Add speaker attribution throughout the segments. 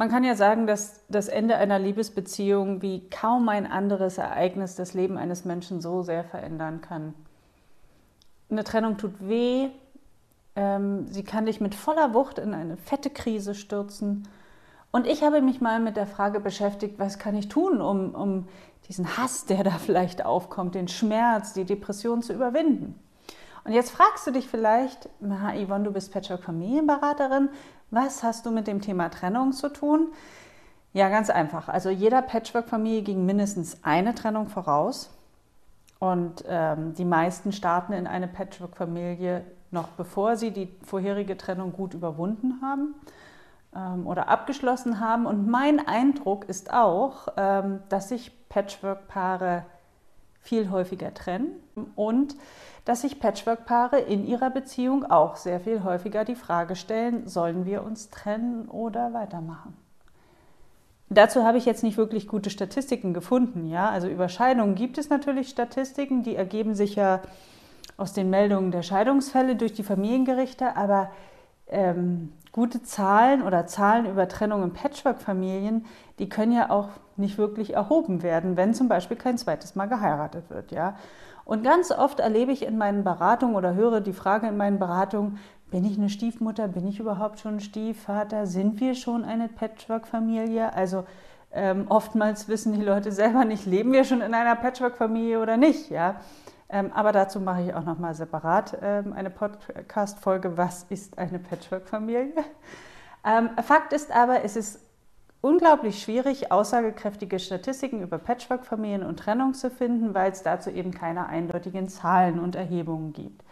Speaker 1: Man kann ja sagen, dass das Ende einer Liebesbeziehung wie kaum ein anderes Ereignis das Leben eines Menschen so sehr verändern kann. Eine Trennung tut weh, ähm, sie kann dich mit voller Wucht in eine fette Krise stürzen. Und ich habe mich mal mit der Frage beschäftigt, was kann ich tun, um, um diesen Hass, der da vielleicht aufkommt, den Schmerz, die Depression zu überwinden. Und jetzt fragst du dich vielleicht, Yvonne, du bist Patchwork-Familienberaterin, was hast du mit dem Thema Trennung zu tun? Ja, ganz einfach. Also jeder Patchwork-Familie ging mindestens eine Trennung voraus. Und ähm, die meisten starten in eine Patchwork-Familie noch bevor sie die vorherige Trennung gut überwunden haben ähm, oder abgeschlossen haben. Und mein Eindruck ist auch, ähm, dass sich Patchwork-Paare viel häufiger trennen und dass sich Patchwork-Paare in ihrer Beziehung auch sehr viel häufiger die Frage stellen, sollen wir uns trennen oder weitermachen? Dazu habe ich jetzt nicht wirklich gute Statistiken gefunden. Ja? Also über Scheidungen gibt es natürlich Statistiken, die ergeben sich ja aus den Meldungen der Scheidungsfälle durch die Familiengerichte, aber ähm, gute Zahlen oder Zahlen über Trennung in Patchwork-Familien, die können ja auch nicht wirklich erhoben werden, wenn zum Beispiel kein zweites Mal geheiratet wird. Ja? Und ganz oft erlebe ich in meinen Beratungen oder höre die Frage in meinen Beratungen, bin ich eine Stiefmutter, bin ich überhaupt schon Stiefvater, sind wir schon eine Patchwork-Familie? Also ähm, oftmals wissen die Leute selber nicht, leben wir schon in einer Patchwork-Familie oder nicht. Ja? Ähm, aber dazu mache ich auch nochmal separat ähm, eine Podcast-Folge, was ist eine Patchwork-Familie? Ähm, Fakt ist aber, es ist unglaublich schwierig, aussagekräftige Statistiken über Patchwork-Familien und Trennung zu finden, weil es dazu eben keine eindeutigen Zahlen und Erhebungen gibt.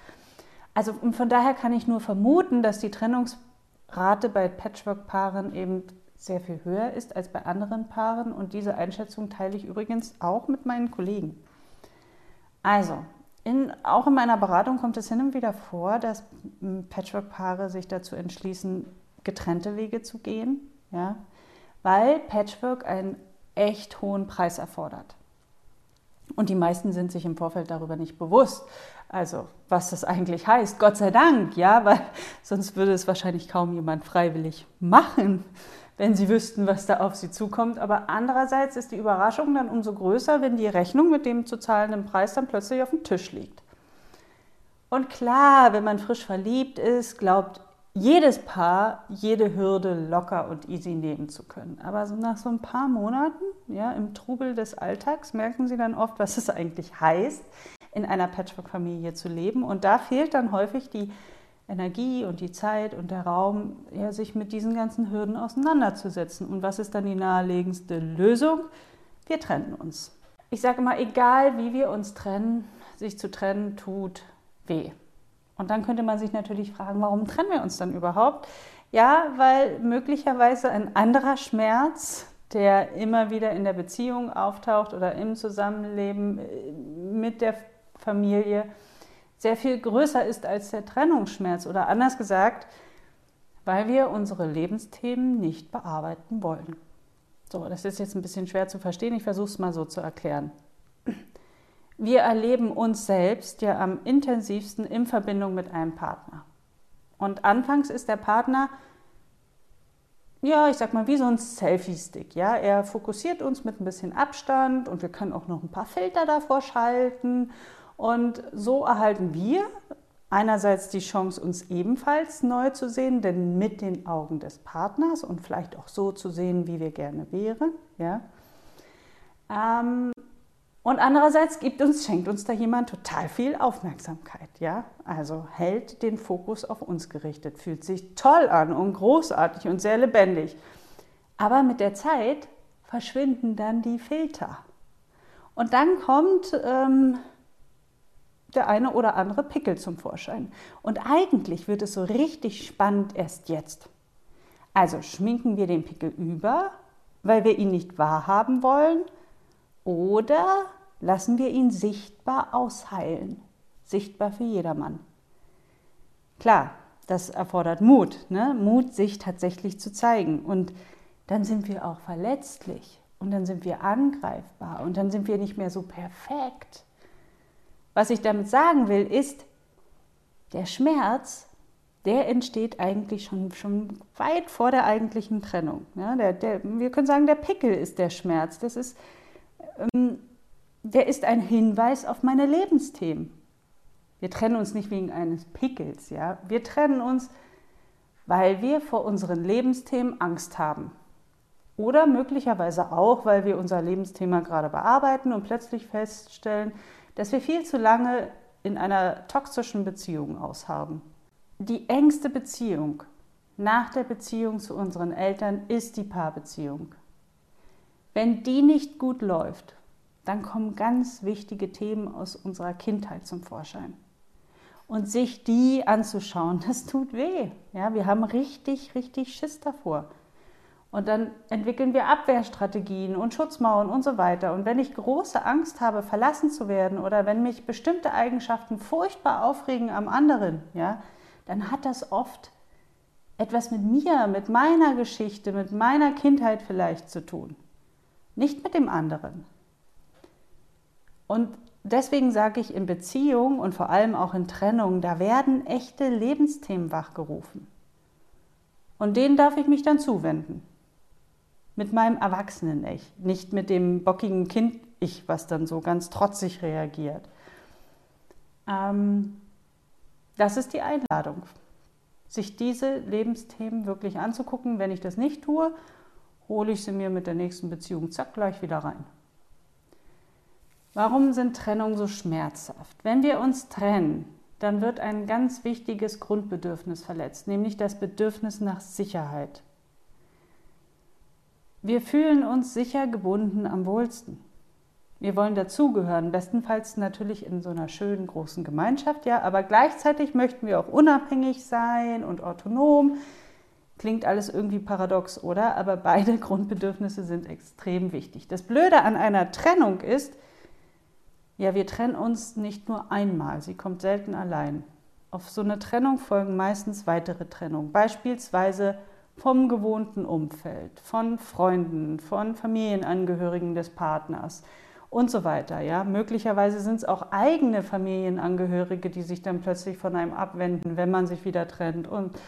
Speaker 1: Also von daher kann ich nur vermuten, dass die Trennungsrate bei Patchwork-Paaren eben sehr viel höher ist als bei anderen Paaren und diese Einschätzung teile ich übrigens auch mit meinen Kollegen. Also, in, auch in meiner Beratung kommt es hin und wieder vor, dass Patchwork-Paare sich dazu entschließen, getrennte Wege zu gehen. Ja? Weil Patchwork einen echt hohen Preis erfordert. Und die meisten sind sich im Vorfeld darüber nicht bewusst. Also, was das eigentlich heißt, Gott sei Dank, ja, weil sonst würde es wahrscheinlich kaum jemand freiwillig machen, wenn sie wüssten, was da auf sie zukommt. Aber andererseits ist die Überraschung dann umso größer, wenn die Rechnung mit dem zu zahlenden Preis dann plötzlich auf dem Tisch liegt. Und klar, wenn man frisch verliebt ist, glaubt jedes Paar jede Hürde locker und easy nehmen zu können. Aber so nach so ein paar Monaten, ja, im Trubel des Alltags, merken sie dann oft, was es eigentlich heißt, in einer Patchwork-Familie zu leben. Und da fehlt dann häufig die Energie und die Zeit und der Raum, ja, sich mit diesen ganzen Hürden auseinanderzusetzen. Und was ist dann die naheliegendste Lösung? Wir trennen uns. Ich sage immer, egal wie wir uns trennen, sich zu trennen tut weh. Und dann könnte man sich natürlich fragen, warum trennen wir uns dann überhaupt? Ja, weil möglicherweise ein anderer Schmerz, der immer wieder in der Beziehung auftaucht oder im Zusammenleben äh, mit der Familie, sehr viel größer ist als der Trennungsschmerz. Oder anders gesagt, weil wir unsere Lebensthemen nicht bearbeiten wollen. So, das ist jetzt ein bisschen schwer zu verstehen. Ich versuche es mal so zu erklären wir erleben uns selbst ja am intensivsten in Verbindung mit einem Partner. Und anfangs ist der Partner, ja, ich sag mal, wie so ein Selfie-Stick. Ja? Er fokussiert uns mit ein bisschen Abstand und wir können auch noch ein paar Filter davor schalten. Und so erhalten wir einerseits die Chance, uns ebenfalls neu zu sehen, denn mit den Augen des Partners und vielleicht auch so zu sehen, wie wir gerne wären. Ja? Ähm, und andererseits gibt uns, schenkt uns da jemand total viel Aufmerksamkeit, ja? Also hält den Fokus auf uns gerichtet, fühlt sich toll an und großartig und sehr lebendig. Aber mit der Zeit verschwinden dann die Filter. Und dann kommt ähm, der eine oder andere Pickel zum Vorschein. Und eigentlich wird es so richtig spannend erst jetzt. Also schminken wir den Pickel über, weil wir ihn nicht wahrhaben wollen Oder lassen wir ihn sichtbar ausheilen? Sichtbar für jedermann. Klar, das erfordert Mut, ne? Mut, sich tatsächlich zu zeigen. Und dann sind wir auch verletzlich und dann sind wir angreifbar und dann sind wir nicht mehr so perfekt. Was ich damit sagen will, ist, der Schmerz, der entsteht eigentlich schon, schon weit vor der eigentlichen Trennung. Ja, der, der, wir können sagen, der Pickel ist der Schmerz. Das ist, ähm, der ist ein Hinweis auf meine Lebensthemen. Wir trennen uns nicht wegen eines Pickels, ja. Wir trennen uns, weil wir vor unseren Lebensthemen Angst haben. Oder möglicherweise auch, weil wir unser Lebensthema gerade bearbeiten und plötzlich feststellen, dass wir viel zu lange in einer toxischen Beziehung aushaben. Die engste Beziehung nach der Beziehung zu unseren Eltern ist die Paarbeziehung. Wenn die nicht gut läuft, dann kommen ganz wichtige Themen aus unserer Kindheit zum Vorschein und sich die anzuschauen, das tut weh. Ja, wir haben richtig, richtig Schiss davor. Und dann entwickeln wir Abwehrstrategien und Schutzmauern und so weiter. Und wenn ich große Angst habe, verlassen zu werden oder wenn mich bestimmte Eigenschaften furchtbar aufregen am anderen, ja, dann hat das oft etwas mit mir, mit meiner Geschichte, mit meiner Kindheit vielleicht zu tun. Nicht mit dem anderen. Und deswegen sage ich, in Beziehung und vor allem auch in Trennung, da werden echte Lebensthemen wachgerufen. Und denen darf ich mich dann zuwenden. Mit meinem Erwachsenen-Ich, nicht mit dem bockigen Kind-Ich, was dann so ganz trotzig reagiert. Ähm, das ist die Einladung, sich diese Lebensthemen wirklich anzugucken. Wenn ich das nicht tue, hole ich sie mir mit der nächsten Beziehung zack gleich wieder rein. Warum sind Trennungen so schmerzhaft? Wenn wir uns trennen, dann wird ein ganz wichtiges Grundbedürfnis verletzt, nämlich das Bedürfnis nach Sicherheit. Wir fühlen uns sicher gebunden am wohlsten. Wir wollen dazugehören, bestenfalls natürlich in so einer schönen großen Gemeinschaft, ja, aber gleichzeitig möchten wir auch unabhängig sein und autonom. Klingt alles irgendwie paradox, oder? Aber beide Grundbedürfnisse sind extrem wichtig. Das Blöde an einer Trennung ist, ja, wir trennen uns nicht nur einmal, sie kommt selten allein. Auf so eine Trennung folgen meistens weitere Trennungen, beispielsweise vom gewohnten Umfeld, von Freunden, von Familienangehörigen des Partners und so weiter. Ja, möglicherweise sind es auch eigene Familienangehörige, die sich dann plötzlich von einem abwenden, wenn man sich wieder trennt. Und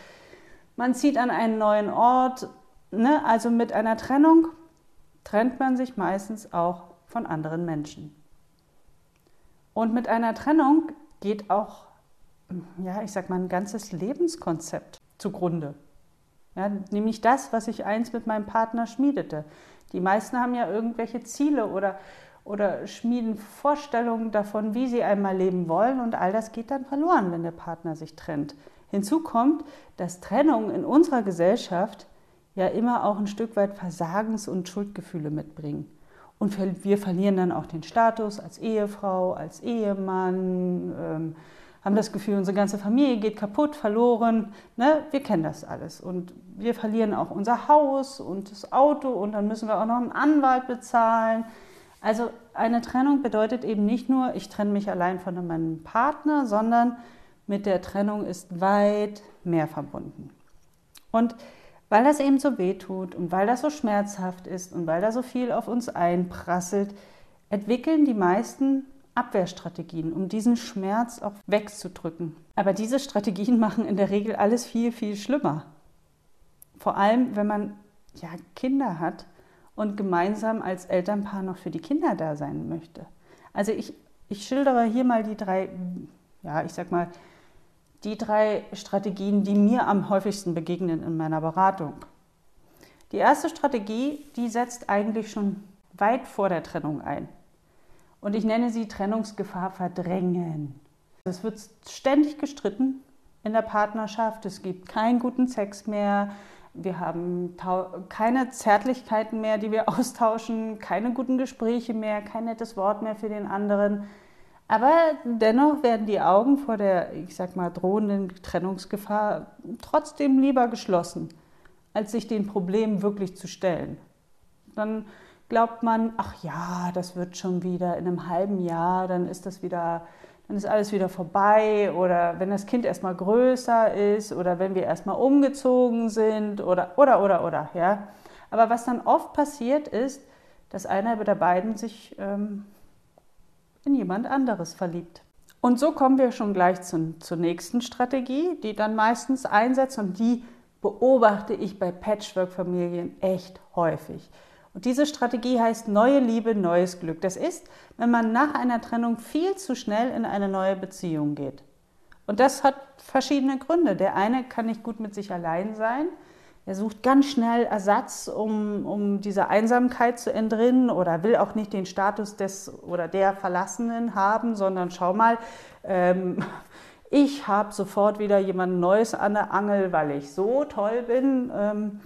Speaker 1: man zieht an einen neuen Ort. Ne? Also mit einer Trennung trennt man sich meistens auch von anderen Menschen. Und mit einer Trennung geht auch, ja, ich sag mal, ein ganzes Lebenskonzept zugrunde. Ja, nämlich das, was ich einst mit meinem Partner schmiedete. Die meisten haben ja irgendwelche Ziele oder, oder schmieden Vorstellungen davon, wie sie einmal leben wollen und all das geht dann verloren, wenn der Partner sich trennt. Hinzu kommt, dass Trennung in unserer Gesellschaft ja immer auch ein Stück weit Versagens- und Schuldgefühle mitbringen. Und wir verlieren dann auch den Status als Ehefrau, als Ehemann, ähm, haben das Gefühl, unsere ganze Familie geht kaputt, verloren. Ne? Wir kennen das alles. Und wir verlieren auch unser Haus und das Auto und dann müssen wir auch noch einen Anwalt bezahlen. Also eine Trennung bedeutet eben nicht nur, ich trenne mich allein von meinem Partner, sondern mit der Trennung ist weit mehr verbunden. Und weil das eben so weh tut und weil das so schmerzhaft ist und weil da so viel auf uns einprasselt, entwickeln die meisten Abwehrstrategien, um diesen Schmerz auch wegzudrücken. Aber diese Strategien machen in der Regel alles viel, viel schlimmer. Vor allem, wenn man ja, Kinder hat und gemeinsam als Elternpaar noch für die Kinder da sein möchte. Also ich, ich schildere hier mal die drei, ja, ich sag mal, die drei Strategien, die mir am häufigsten begegnen in meiner Beratung. Die erste Strategie, die setzt eigentlich schon weit vor der Trennung ein. Und ich nenne sie Trennungsgefahr verdrängen. Es wird ständig gestritten in der Partnerschaft. Es gibt keinen guten Sex mehr. Wir haben keine Zärtlichkeiten mehr, die wir austauschen, keine guten Gespräche mehr, kein nettes Wort mehr für den anderen. Aber dennoch werden die Augen vor der, ich sag mal, drohenden Trennungsgefahr trotzdem lieber geschlossen, als sich den Problemen wirklich zu stellen. Dann glaubt man, ach ja, das wird schon wieder in einem halben Jahr, dann ist das wieder, dann ist alles wieder vorbei oder wenn das Kind erstmal größer ist oder wenn wir erstmal umgezogen sind oder oder oder oder ja. Aber was dann oft passiert ist, dass einer der beiden sich ähm, in jemand anderes verliebt. Und so kommen wir schon gleich zu, zur nächsten Strategie, die dann meistens einsetzt und die beobachte ich bei Patchwork-Familien echt häufig. Und diese Strategie heißt neue Liebe, neues Glück. Das ist, wenn man nach einer Trennung viel zu schnell in eine neue Beziehung geht. Und das hat verschiedene Gründe. Der eine kann nicht gut mit sich allein sein. Er sucht ganz schnell Ersatz, um, um dieser Einsamkeit zu entrinnen oder will auch nicht den Status des oder der Verlassenen haben, sondern schau mal, ähm, ich habe sofort wieder jemand Neues an der Angel, weil ich so toll bin. Ähm,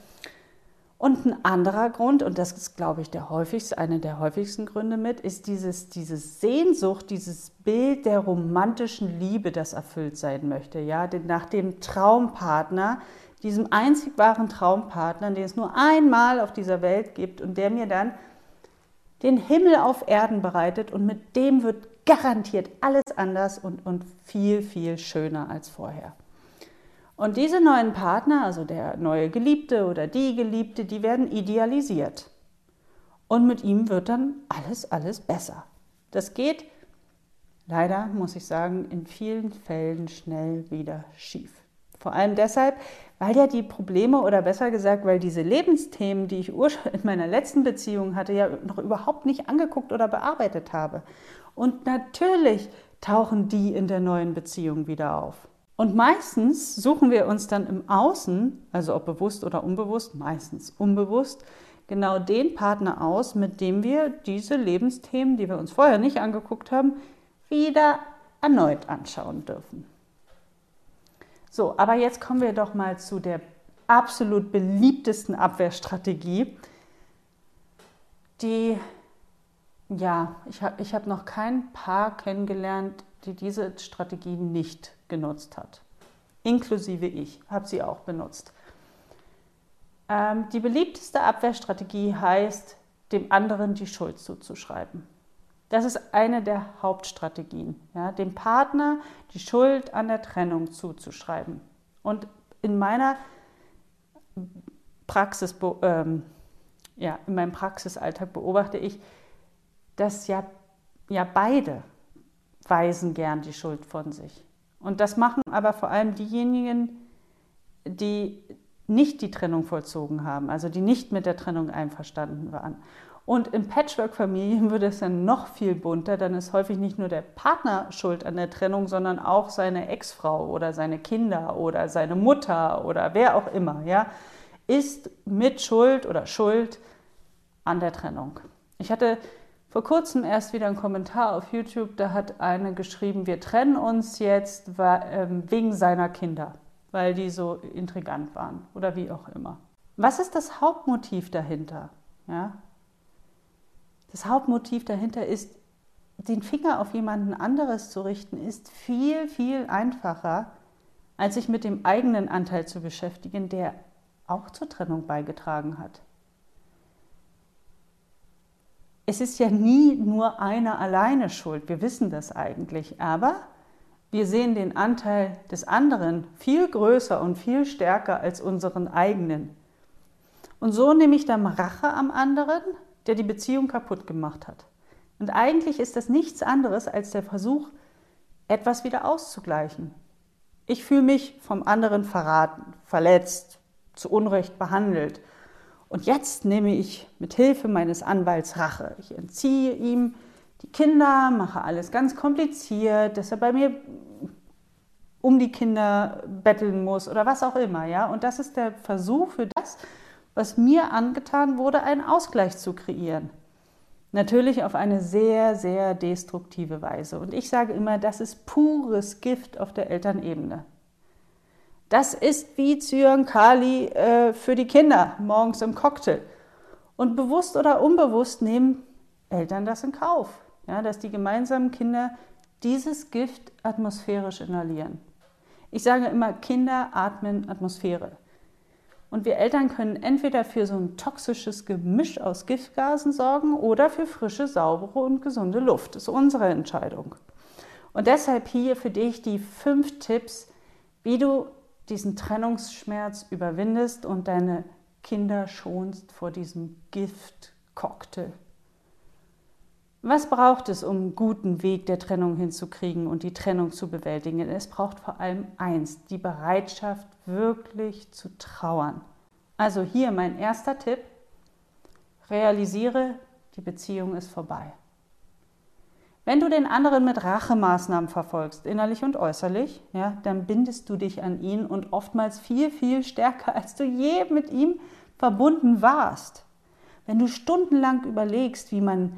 Speaker 1: und ein anderer Grund, und das ist, glaube ich, der häufigste, einer der häufigsten Gründe mit, ist dieses, diese Sehnsucht, dieses Bild der romantischen Liebe, das erfüllt sein möchte. Ja? Nach dem Traumpartner, diesem einzig wahren Traumpartner, den es nur einmal auf dieser Welt gibt und der mir dann den Himmel auf Erden bereitet und mit dem wird garantiert alles anders und, und viel, viel schöner als vorher. Und diese neuen Partner, also der neue Geliebte oder die Geliebte, die werden idealisiert. Und mit ihm wird dann alles, alles besser. Das geht leider, muss ich sagen, in vielen Fällen schnell wieder schief. Vor allem deshalb, weil ja die Probleme oder besser gesagt, weil diese Lebensthemen, die ich in meiner letzten Beziehung hatte, ja noch überhaupt nicht angeguckt oder bearbeitet habe. Und natürlich tauchen die in der neuen Beziehung wieder auf. Und meistens suchen wir uns dann im Außen, also ob bewusst oder unbewusst, meistens unbewusst, genau den Partner aus, mit dem wir diese Lebensthemen, die wir uns vorher nicht angeguckt haben, wieder erneut anschauen dürfen. So, aber jetzt kommen wir doch mal zu der absolut beliebtesten Abwehrstrategie, die, ja, ich habe ich hab noch kein Paar kennengelernt, die diese Strategie nicht genutzt hat. Inklusive ich habe sie auch benutzt. Ähm, die beliebteste Abwehrstrategie heißt, dem anderen die Schuld zuzuschreiben. Das ist eine der Hauptstrategien, ja, dem Partner die Schuld an der Trennung zuzuschreiben. Und in meiner Praxis, ähm, ja, in meinem Praxisalltag beobachte ich, dass ja, ja beide weisen gern die Schuld von sich. Und das machen aber vor allem diejenigen, die nicht die Trennung vollzogen haben, also die nicht mit der Trennung einverstanden waren. Und in Patchwork-Familien wird es dann noch viel bunter. Dann ist häufig nicht nur der Partner schuld an der Trennung, sondern auch seine Ex-Frau oder seine Kinder oder seine Mutter oder wer auch immer, ja, ist mit Schuld oder Schuld an der Trennung. Ich hatte vor kurzem erst wieder einen Kommentar auf YouTube, da hat eine geschrieben, wir trennen uns jetzt ähm, wegen seiner Kinder, weil die so intrigant waren oder wie auch immer. Was ist das Hauptmotiv dahinter? Ja? Das Hauptmotiv dahinter ist, den Finger auf jemanden anderes zu richten, ist viel, viel einfacher, als sich mit dem eigenen Anteil zu beschäftigen, der auch zur Trennung beigetragen hat es ist ja nie nur einer alleine schuld. Wir wissen das eigentlich. Aber wir sehen den Anteil des anderen viel größer und viel stärker als unseren eigenen. Und so nehme ich dann Rache am anderen, der die Beziehung kaputt gemacht hat. Und eigentlich ist das nichts anderes als der Versuch, etwas wieder auszugleichen. Ich fühle mich vom anderen verraten, verletzt, zu Unrecht behandelt und jetzt nehme ich mit Hilfe meines Anwalts Rache. Ich entziehe ihm die Kinder, mache alles ganz kompliziert, dass er bei mir um die Kinder betteln muss oder was auch immer, ja? Und das ist der Versuch für das, was mir angetan wurde, einen Ausgleich zu kreieren. Natürlich auf eine sehr, sehr destruktive Weise. Und ich sage immer, das ist pures Gift auf der Elternebene. Das ist wie Zyankali äh, für die Kinder morgens im Cocktail. Und bewusst oder unbewusst nehmen Eltern das in Kauf, ja, dass die gemeinsamen Kinder dieses Gift atmosphärisch inhalieren. Ich sage immer, Kinder atmen Atmosphäre. Und wir Eltern können entweder für so ein toxisches Gemisch aus Giftgasen sorgen oder für frische, saubere und gesunde Luft. Das ist unsere Entscheidung. Und deshalb hier für dich die fünf Tipps, wie du diesen Trennungsschmerz überwindest und deine Kinder schonst vor diesem Giftcocktail. Was braucht es, um einen guten Weg der Trennung hinzukriegen und die Trennung zu bewältigen? Es braucht vor allem eins, die Bereitschaft, wirklich zu trauern. Also hier mein erster Tipp, realisiere, die Beziehung ist vorbei. Wenn du den anderen mit Rachemaßnahmen verfolgst, innerlich und äußerlich, ja, dann bindest du dich an ihn und oftmals viel, viel stärker, als du je mit ihm verbunden warst. Wenn du stundenlang überlegst, wie man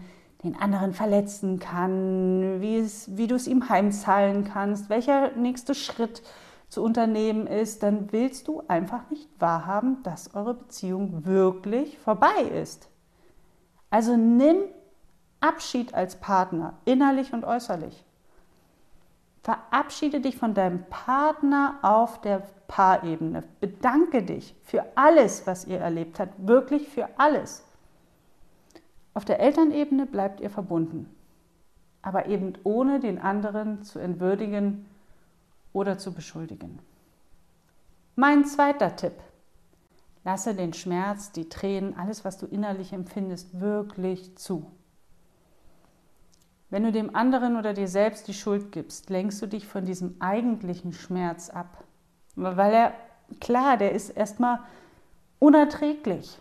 Speaker 1: den anderen verletzen kann, wie, es, wie du es ihm heimzahlen kannst, welcher nächste Schritt zu unternehmen ist, dann willst du einfach nicht wahrhaben, dass eure Beziehung wirklich vorbei ist. Also nimm Abschied als Partner, innerlich und äußerlich. Verabschiede dich von deinem Partner auf der Paarebene. Bedanke dich für alles, was ihr erlebt habt, wirklich für alles. Auf der Elternebene bleibt ihr verbunden, aber eben ohne den anderen zu entwürdigen oder zu beschuldigen. Mein zweiter Tipp. Lasse den Schmerz, die Tränen, alles, was du innerlich empfindest, wirklich zu. Wenn du dem anderen oder dir selbst die Schuld gibst, lenkst du dich von diesem eigentlichen Schmerz ab. Weil er, klar, der ist erstmal unerträglich.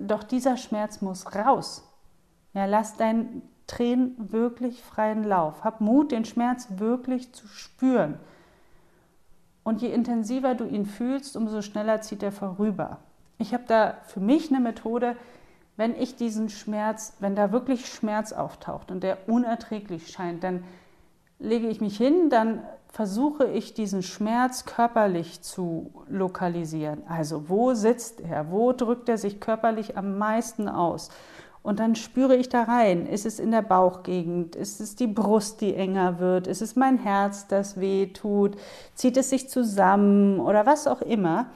Speaker 1: Doch dieser Schmerz muss raus. Ja, lass deinen Tränen wirklich freien Lauf. Hab Mut, den Schmerz wirklich zu spüren. Und je intensiver du ihn fühlst, umso schneller zieht er vorüber. Ich habe da für mich eine Methode, wenn ich diesen Schmerz, wenn da wirklich Schmerz auftaucht und der unerträglich scheint, dann lege ich mich hin, dann versuche ich diesen Schmerz körperlich zu lokalisieren. Also wo sitzt er? Wo drückt er sich körperlich am meisten aus? Und dann spüre ich da rein, ist es in der Bauchgegend, ist es die Brust, die enger wird, ist es mein Herz, das weh tut, zieht es sich zusammen oder was auch immer.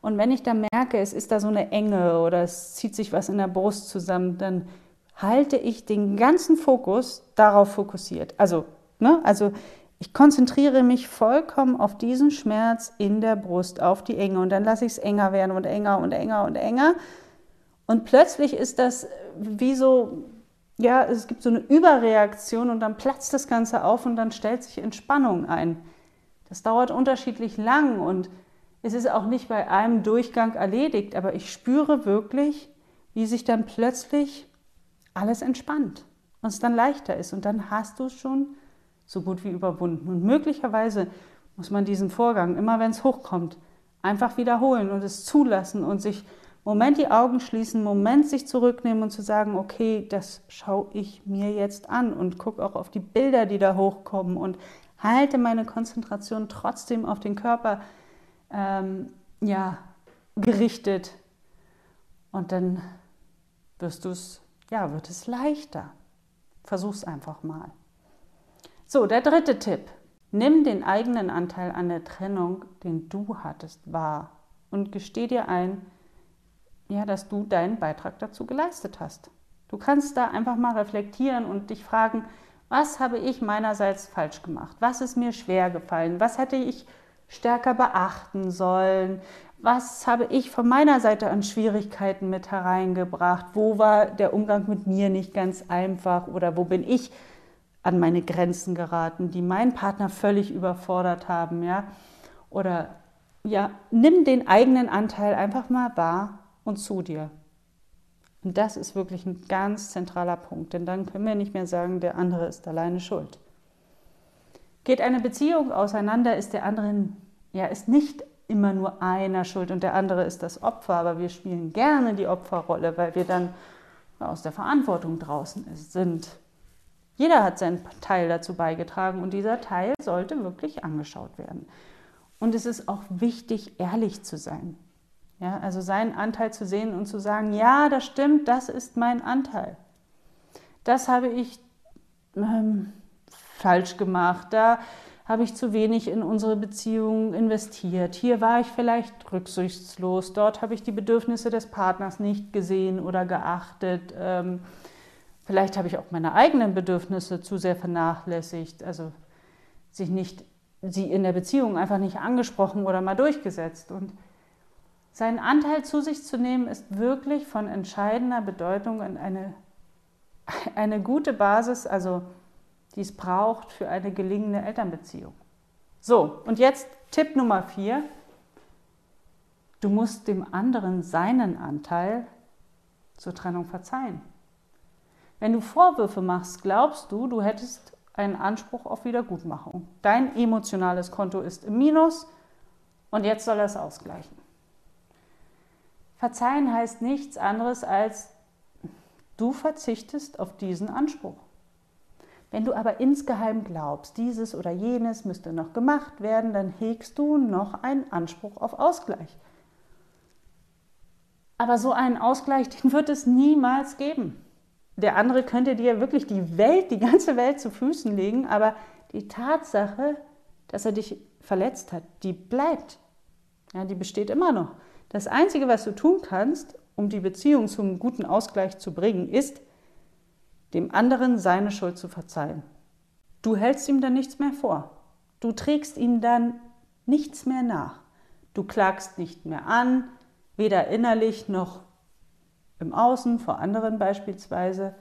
Speaker 1: Und wenn ich dann merke, es ist da so eine Enge oder es zieht sich was in der Brust zusammen, dann halte ich den ganzen Fokus darauf fokussiert. Also, ne, also ich konzentriere mich vollkommen auf diesen Schmerz in der Brust, auf die Enge. Und dann lasse ich es enger werden und enger und enger und enger und plötzlich ist das wie so, ja, es gibt so eine Überreaktion und dann platzt das Ganze auf und dann stellt sich Entspannung ein. Das dauert unterschiedlich lang und es ist auch nicht bei einem Durchgang erledigt, aber ich spüre wirklich, wie sich dann plötzlich alles entspannt und es dann leichter ist und dann hast du es schon so gut wie überwunden. Und möglicherweise muss man diesen Vorgang, immer wenn es hochkommt, einfach wiederholen und es zulassen und sich Moment die Augen schließen, Moment sich zurücknehmen und zu sagen, okay, das schaue ich mir jetzt an und gucke auch auf die Bilder, die da hochkommen und halte meine Konzentration trotzdem auf den Körper ähm, ja, gerichtet. Und dann wirst du es, ja, wird es leichter. Versuch's einfach mal. So, der dritte Tipp. Nimm den eigenen Anteil an der Trennung, den du hattest, wahr und gesteh dir ein, ja, dass du deinen Beitrag dazu geleistet hast. Du kannst da einfach mal reflektieren und dich fragen, was habe ich meinerseits falsch gemacht? Was ist mir schwer gefallen? Was hätte ich stärker beachten sollen? Was habe ich von meiner Seite an Schwierigkeiten mit hereingebracht? Wo war der Umgang mit mir nicht ganz einfach oder wo bin ich an meine Grenzen geraten, die meinen Partner völlig überfordert haben, ja? Oder ja, nimm den eigenen Anteil einfach mal wahr und zu dir. Und das ist wirklich ein ganz zentraler Punkt, denn dann können wir nicht mehr sagen, der andere ist alleine schuld. Geht eine Beziehung auseinander, ist der andere, ja, ist nicht immer nur einer schuld und der andere ist das Opfer, aber wir spielen gerne die Opferrolle, weil wir dann aus der Verantwortung draußen sind. Jeder hat seinen Teil dazu beigetragen und dieser Teil sollte wirklich angeschaut werden. Und es ist auch wichtig, ehrlich zu sein. Ja, also seinen Anteil zu sehen und zu sagen, ja, das stimmt, das ist mein Anteil. Das habe ich ähm, falsch gemacht. Da habe ich zu wenig in unsere Beziehung investiert. Hier war ich vielleicht rücksichtslos. Dort habe ich die Bedürfnisse des Partners nicht gesehen oder geachtet. Ähm, vielleicht habe ich auch meine eigenen Bedürfnisse zu sehr vernachlässigt, also sich nicht, sie in der Beziehung einfach nicht angesprochen oder mal durchgesetzt. Und seinen Anteil zu sich zu nehmen, ist wirklich von entscheidender Bedeutung und eine, eine gute Basis, also die es braucht für eine gelingende Elternbeziehung. So, und jetzt Tipp Nummer vier. Du musst dem anderen seinen Anteil zur Trennung verzeihen. Wenn du Vorwürfe machst, glaubst du, du hättest einen Anspruch auf Wiedergutmachung. Dein emotionales Konto ist im Minus und jetzt soll er es ausgleichen. Verzeihen heißt nichts anderes als, du verzichtest auf diesen Anspruch. Wenn du aber insgeheim glaubst, dieses oder jenes müsste noch gemacht werden, dann hegst du noch einen Anspruch auf Ausgleich. Aber so einen Ausgleich, den wird es niemals geben. Der andere könnte dir wirklich die Welt, die ganze Welt zu Füßen legen, aber die Tatsache, dass er dich verletzt hat, die bleibt. Ja, die besteht immer noch. Das Einzige, was du tun kannst, um die Beziehung zum guten Ausgleich zu bringen, ist, dem anderen seine Schuld zu verzeihen. Du hältst ihm dann nichts mehr vor. Du trägst ihm dann nichts mehr nach. Du klagst nicht mehr an, weder innerlich noch im Außen, vor anderen beispielsweise.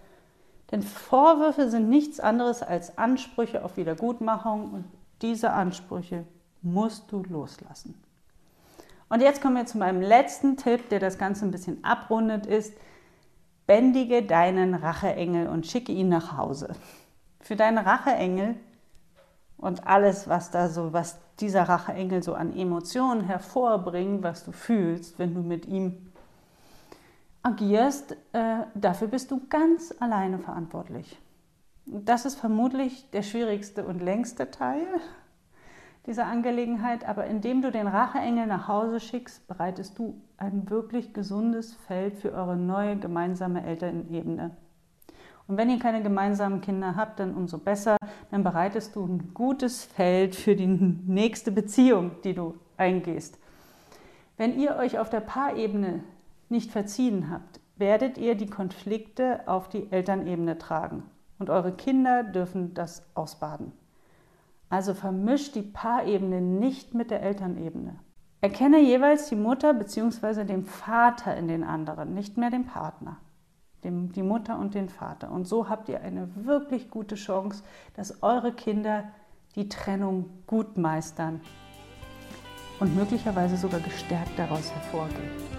Speaker 1: Denn Vorwürfe sind nichts anderes als Ansprüche auf Wiedergutmachung und diese Ansprüche musst du loslassen. Und jetzt kommen wir zu meinem letzten Tipp, der das Ganze ein bisschen abrundet, ist, bändige deinen Racheengel und schicke ihn nach Hause. Für deinen Racheengel und alles, was da so, was dieser Racheengel so an Emotionen hervorbringt, was du fühlst, wenn du mit ihm agierst, äh, dafür bist du ganz alleine verantwortlich. Das ist vermutlich der schwierigste und längste Teil dieser Angelegenheit, aber indem du den Racheengel nach Hause schickst, bereitest du ein wirklich gesundes Feld für eure neue gemeinsame Elternebene. Und wenn ihr keine gemeinsamen Kinder habt, dann umso besser, dann bereitest du ein gutes Feld für die nächste Beziehung, die du eingehst. Wenn ihr euch auf der Paarebene nicht verziehen habt, werdet ihr die Konflikte auf die Elternebene tragen und eure Kinder dürfen das ausbaden. Also vermischt die Paarebene nicht mit der Elternebene. Erkenne jeweils die Mutter bzw. den Vater in den anderen, nicht mehr den Partner. Dem, die Mutter und den Vater. Und so habt ihr eine wirklich gute Chance, dass eure Kinder die Trennung gut meistern und möglicherweise sogar gestärkt daraus hervorgehen.